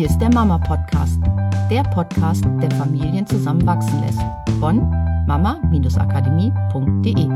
Hier ist der Mama Podcast, der Podcast, der Familien zusammenwachsen lässt. Von mama-akademie.de.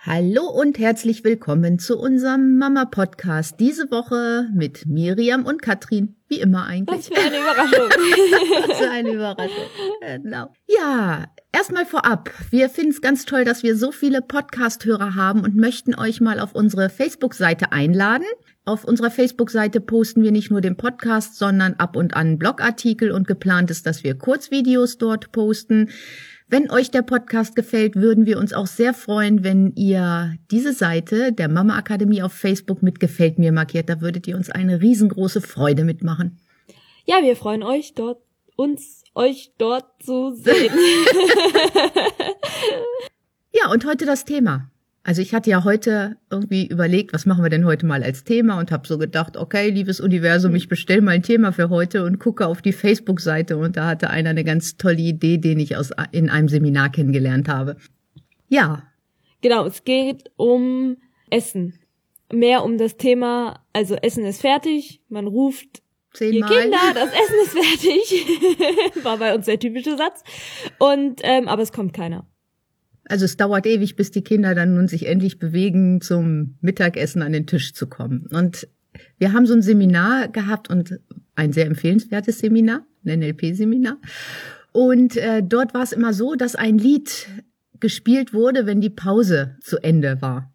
Hallo und herzlich willkommen zu unserem Mama Podcast. Diese Woche mit Miriam und Katrin. Wie immer eigentlich. Was für eine Überraschung. Was für eine Überraschung. Genau. Ja, erstmal vorab. Wir finden es ganz toll, dass wir so viele Podcast-Hörer haben und möchten euch mal auf unsere Facebook-Seite einladen. Auf unserer Facebook-Seite posten wir nicht nur den Podcast, sondern ab und an Blogartikel und geplant ist, dass wir Kurzvideos dort posten. Wenn euch der Podcast gefällt, würden wir uns auch sehr freuen, wenn ihr diese Seite der Mama Akademie auf Facebook mit Gefällt mir markiert. Da würdet ihr uns eine riesengroße Freude mitmachen. Ja, wir freuen euch dort, uns, euch dort zu sehen. ja, und heute das Thema. Also ich hatte ja heute irgendwie überlegt, was machen wir denn heute mal als Thema und habe so gedacht, okay, liebes Universum, ich bestell mal ein Thema für heute und gucke auf die Facebook-Seite und da hatte einer eine ganz tolle Idee, den ich aus in einem Seminar kennengelernt habe. Ja. Genau, es geht um Essen. Mehr um das Thema, also Essen ist fertig, man ruft Zehnmal. Ihr Kinder, das Essen ist fertig. War bei uns der typische Satz. Und ähm, aber es kommt keiner. Also es dauert ewig, bis die Kinder dann nun sich endlich bewegen, zum Mittagessen an den Tisch zu kommen. Und wir haben so ein Seminar gehabt und ein sehr empfehlenswertes Seminar, ein NLP-Seminar. Und äh, dort war es immer so, dass ein Lied gespielt wurde, wenn die Pause zu Ende war.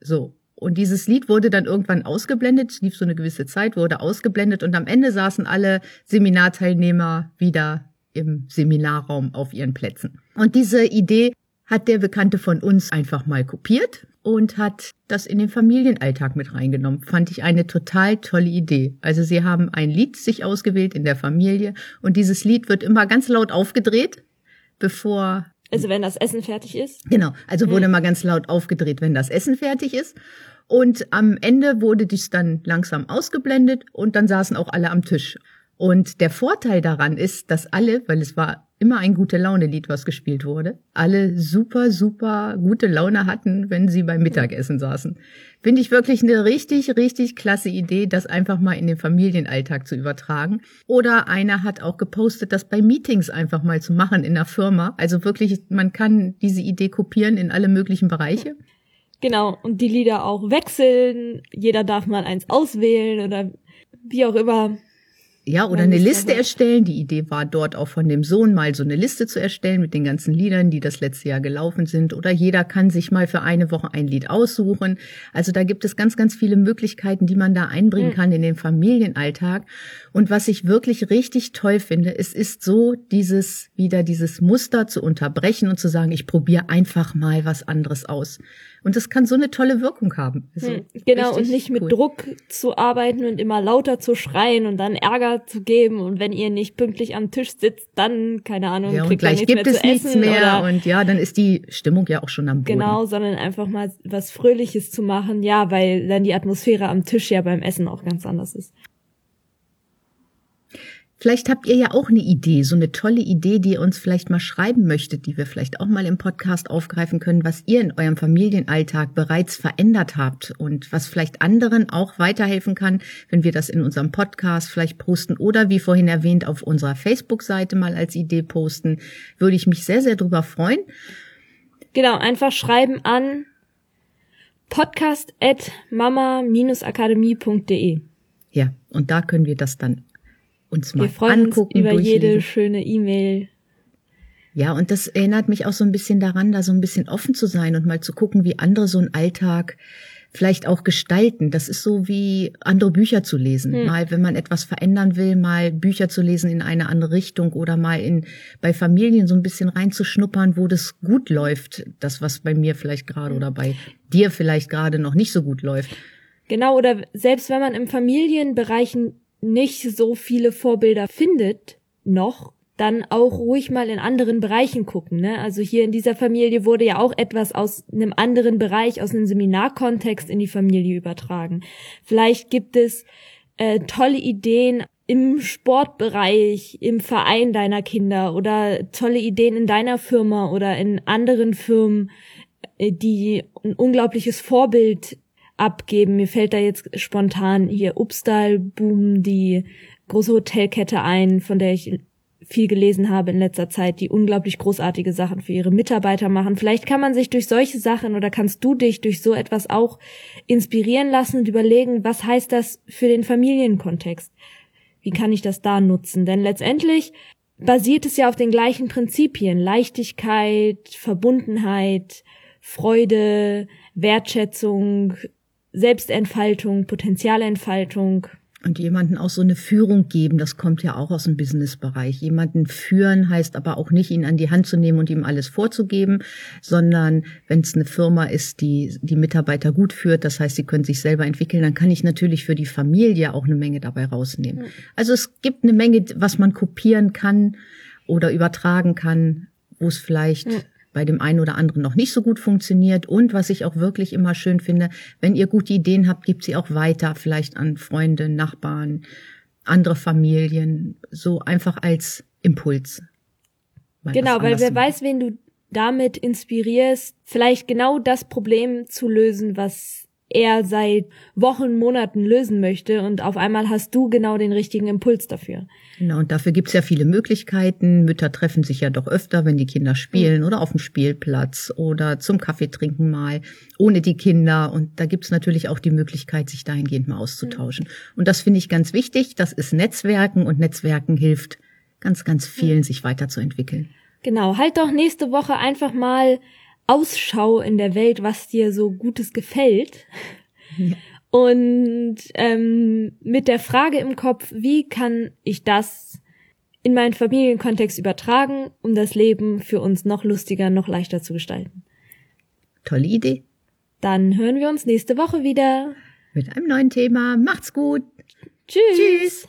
So. Und dieses Lied wurde dann irgendwann ausgeblendet, lief so eine gewisse Zeit, wurde ausgeblendet und am Ende saßen alle Seminarteilnehmer wieder im Seminarraum auf ihren Plätzen. Und diese Idee hat der Bekannte von uns einfach mal kopiert und hat das in den Familienalltag mit reingenommen. Fand ich eine total tolle Idee. Also sie haben ein Lied sich ausgewählt in der Familie und dieses Lied wird immer ganz laut aufgedreht, bevor also wenn das Essen fertig ist? Genau, also wurde mhm. mal ganz laut aufgedreht, wenn das Essen fertig ist. Und am Ende wurde dies dann langsam ausgeblendet und dann saßen auch alle am Tisch. Und der Vorteil daran ist, dass alle, weil es war immer ein gute Laune-Lied, was gespielt wurde, alle super, super gute Laune hatten, wenn sie beim Mittagessen saßen. Finde ich wirklich eine richtig, richtig klasse Idee, das einfach mal in den Familienalltag zu übertragen. Oder einer hat auch gepostet, das bei Meetings einfach mal zu machen in der Firma. Also wirklich, man kann diese Idee kopieren in alle möglichen Bereiche. Genau, und die Lieder auch wechseln. Jeder darf mal eins auswählen oder wie auch immer. Ja, oder eine Liste erstellen. Die Idee war dort auch von dem Sohn mal so eine Liste zu erstellen mit den ganzen Liedern, die das letzte Jahr gelaufen sind. Oder jeder kann sich mal für eine Woche ein Lied aussuchen. Also da gibt es ganz, ganz viele Möglichkeiten, die man da einbringen kann in den Familienalltag. Und was ich wirklich richtig toll finde, es ist so dieses, wieder dieses Muster zu unterbrechen und zu sagen, ich probiere einfach mal was anderes aus. Und das kann so eine tolle Wirkung haben. Also hm, genau, und nicht mit Druck zu arbeiten und immer lauter zu schreien und dann Ärger zu geben. Und wenn ihr nicht pünktlich am Tisch sitzt, dann, keine Ahnung, ja, und gleich gibt es nichts mehr. Und ja, dann ist die Stimmung ja auch schon am Boden. Genau, sondern einfach mal was Fröhliches zu machen. Ja, weil dann die Atmosphäre am Tisch ja beim Essen auch ganz anders ist. Vielleicht habt ihr ja auch eine Idee, so eine tolle Idee, die ihr uns vielleicht mal schreiben möchtet, die wir vielleicht auch mal im Podcast aufgreifen können, was ihr in eurem Familienalltag bereits verändert habt und was vielleicht anderen auch weiterhelfen kann, wenn wir das in unserem Podcast vielleicht posten oder wie vorhin erwähnt auf unserer Facebook-Seite mal als Idee posten, würde ich mich sehr, sehr drüber freuen. Genau, einfach schreiben an podcast at mama-akademie.de. Ja, und da können wir das dann uns mal Wir freuen angucken. Uns über jede schöne E-Mail. Ja, und das erinnert mich auch so ein bisschen daran, da so ein bisschen offen zu sein und mal zu gucken, wie andere so einen Alltag vielleicht auch gestalten. Das ist so wie andere Bücher zu lesen. Hm. Mal, wenn man etwas verändern will, mal Bücher zu lesen in eine andere Richtung oder mal in, bei Familien so ein bisschen reinzuschnuppern, wo das gut läuft. Das, was bei mir vielleicht gerade hm. oder bei dir vielleicht gerade noch nicht so gut läuft. Genau, oder selbst wenn man im Familienbereichen nicht so viele Vorbilder findet, noch, dann auch ruhig mal in anderen Bereichen gucken. Ne? Also hier in dieser Familie wurde ja auch etwas aus einem anderen Bereich, aus einem Seminarkontext in die Familie übertragen. Vielleicht gibt es äh, tolle Ideen im Sportbereich, im Verein deiner Kinder oder tolle Ideen in deiner Firma oder in anderen Firmen, äh, die ein unglaubliches Vorbild abgeben. Mir fällt da jetzt spontan hier Upstal Boom, die große Hotelkette ein, von der ich viel gelesen habe in letzter Zeit, die unglaublich großartige Sachen für ihre Mitarbeiter machen. Vielleicht kann man sich durch solche Sachen oder kannst du dich durch so etwas auch inspirieren lassen und überlegen, was heißt das für den Familienkontext? Wie kann ich das da nutzen? Denn letztendlich basiert es ja auf den gleichen Prinzipien. Leichtigkeit, Verbundenheit, Freude, Wertschätzung, Selbstentfaltung, Potenzialentfaltung. Und jemanden auch so eine Führung geben, das kommt ja auch aus dem Businessbereich. Jemanden führen heißt aber auch nicht, ihn an die Hand zu nehmen und ihm alles vorzugeben, sondern wenn es eine Firma ist, die die Mitarbeiter gut führt, das heißt, sie können sich selber entwickeln, dann kann ich natürlich für die Familie auch eine Menge dabei rausnehmen. Also es gibt eine Menge, was man kopieren kann oder übertragen kann, wo es vielleicht bei dem einen oder anderen noch nicht so gut funktioniert. Und was ich auch wirklich immer schön finde, wenn ihr gute Ideen habt, gebt sie auch weiter, vielleicht an Freunde, Nachbarn, andere Familien, so einfach als Impuls. Mal genau, weil wer weiß, wen du damit inspirierst, vielleicht genau das Problem zu lösen, was er seit Wochen, Monaten lösen möchte und auf einmal hast du genau den richtigen Impuls dafür. Genau, und dafür gibt's ja viele Möglichkeiten. Mütter treffen sich ja doch öfter, wenn die Kinder spielen mhm. oder auf dem Spielplatz oder zum Kaffeetrinken mal ohne die Kinder. Und da gibt's natürlich auch die Möglichkeit, sich dahingehend mal auszutauschen. Mhm. Und das finde ich ganz wichtig. Das ist Netzwerken und Netzwerken hilft ganz, ganz vielen, mhm. sich weiterzuentwickeln. Genau, halt doch nächste Woche einfach mal Ausschau in der Welt, was dir so Gutes gefällt. Ja. Und ähm, mit der Frage im Kopf, wie kann ich das in meinen Familienkontext übertragen, um das Leben für uns noch lustiger, noch leichter zu gestalten. Tolle Idee. Dann hören wir uns nächste Woche wieder. Mit einem neuen Thema. Macht's gut. Tschüss. Tschüss.